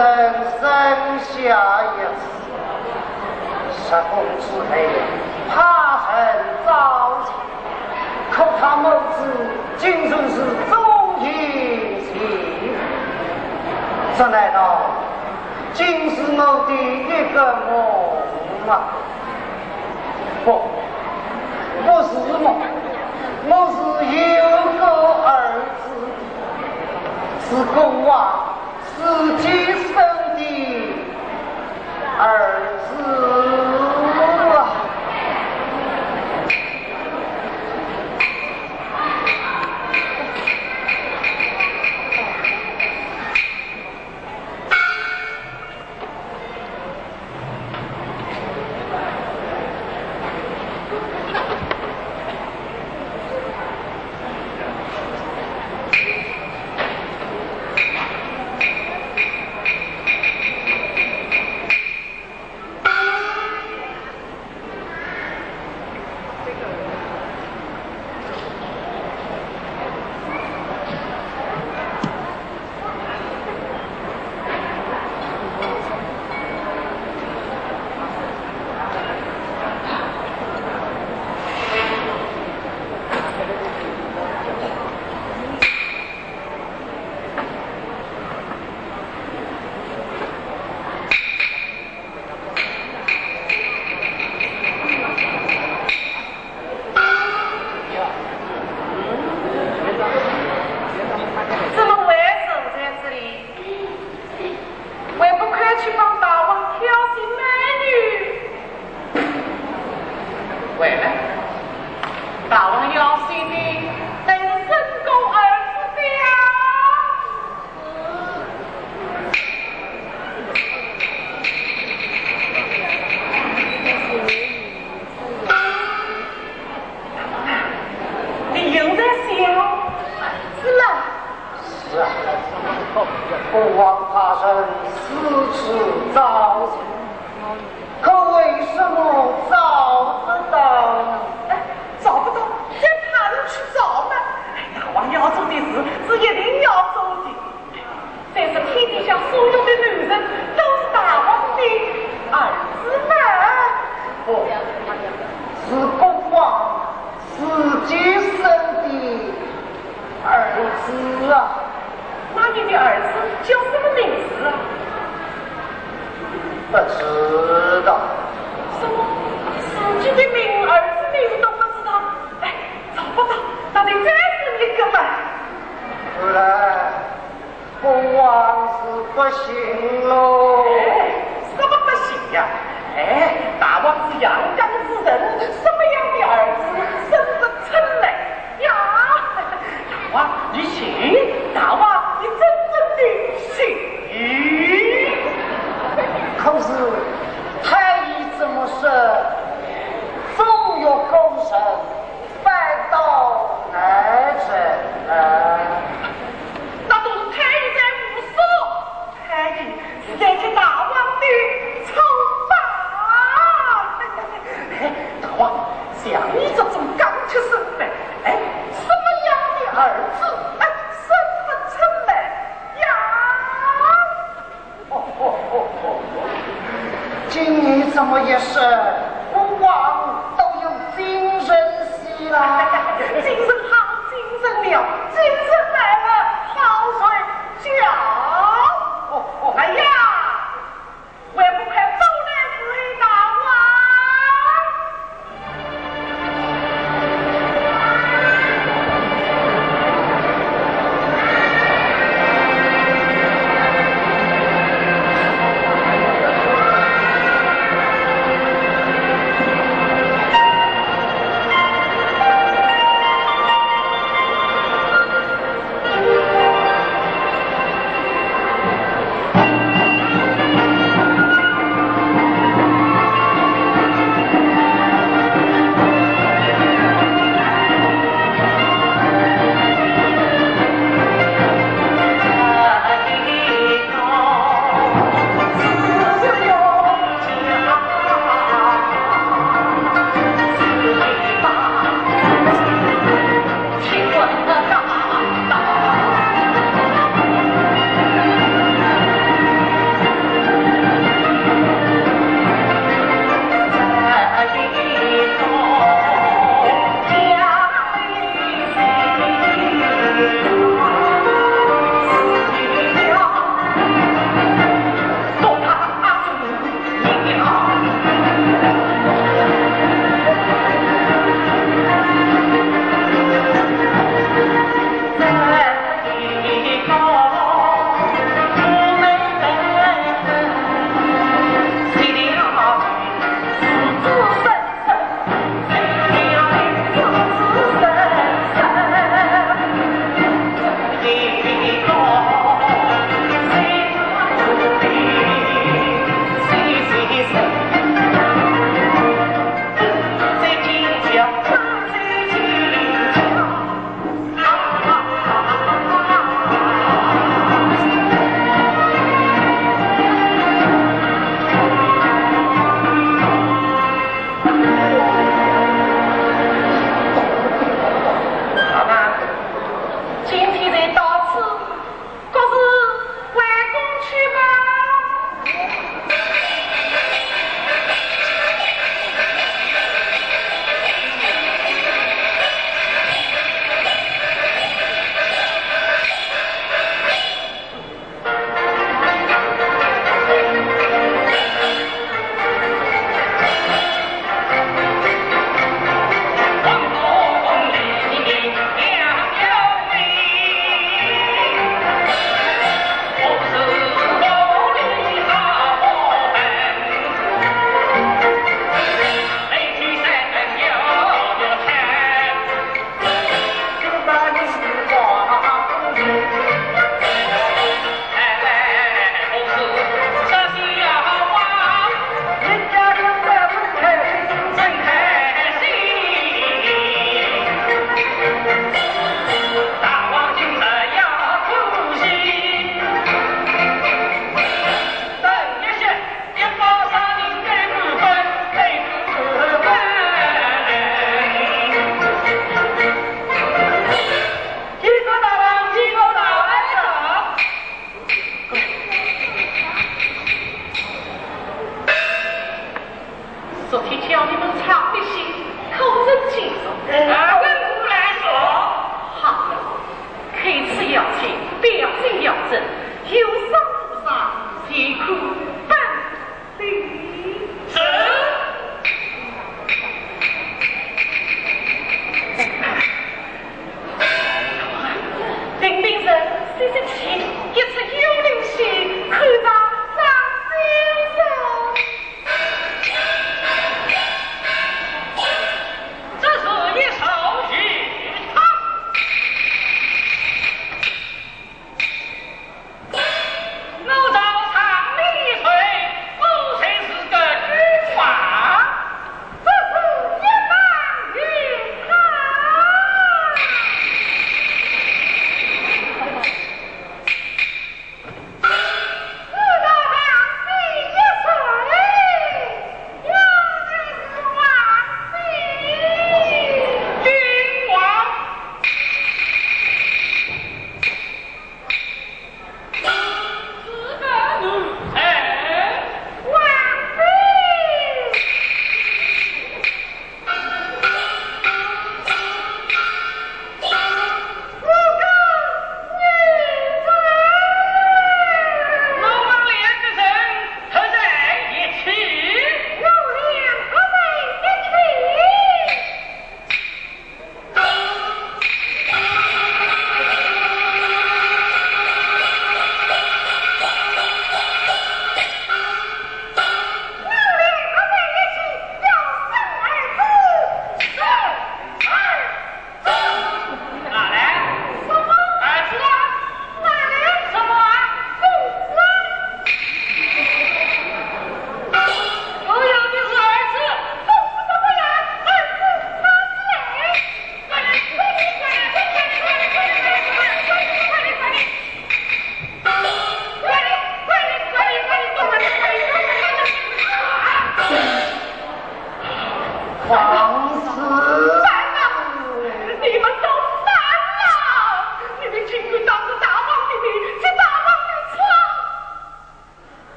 人生下一子，十公之内怕成早成，可他母子今生是终一情，这难道竟是我的一个梦吗？不，不是梦，我是有个儿子，是公王。自己生的儿子。不行喽哎什么不行呀？哎大王是阳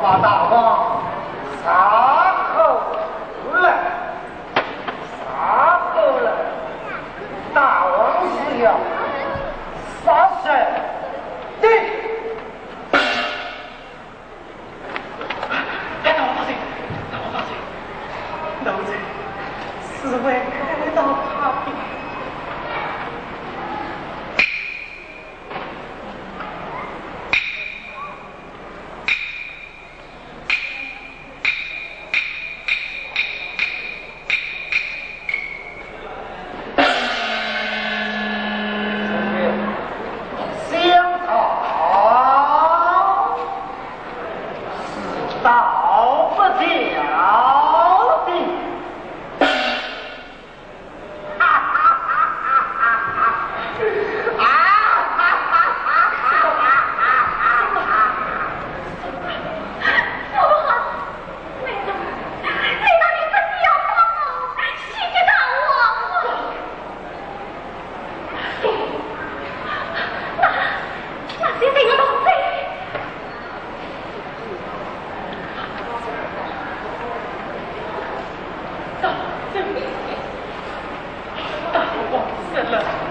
发大火啊也 不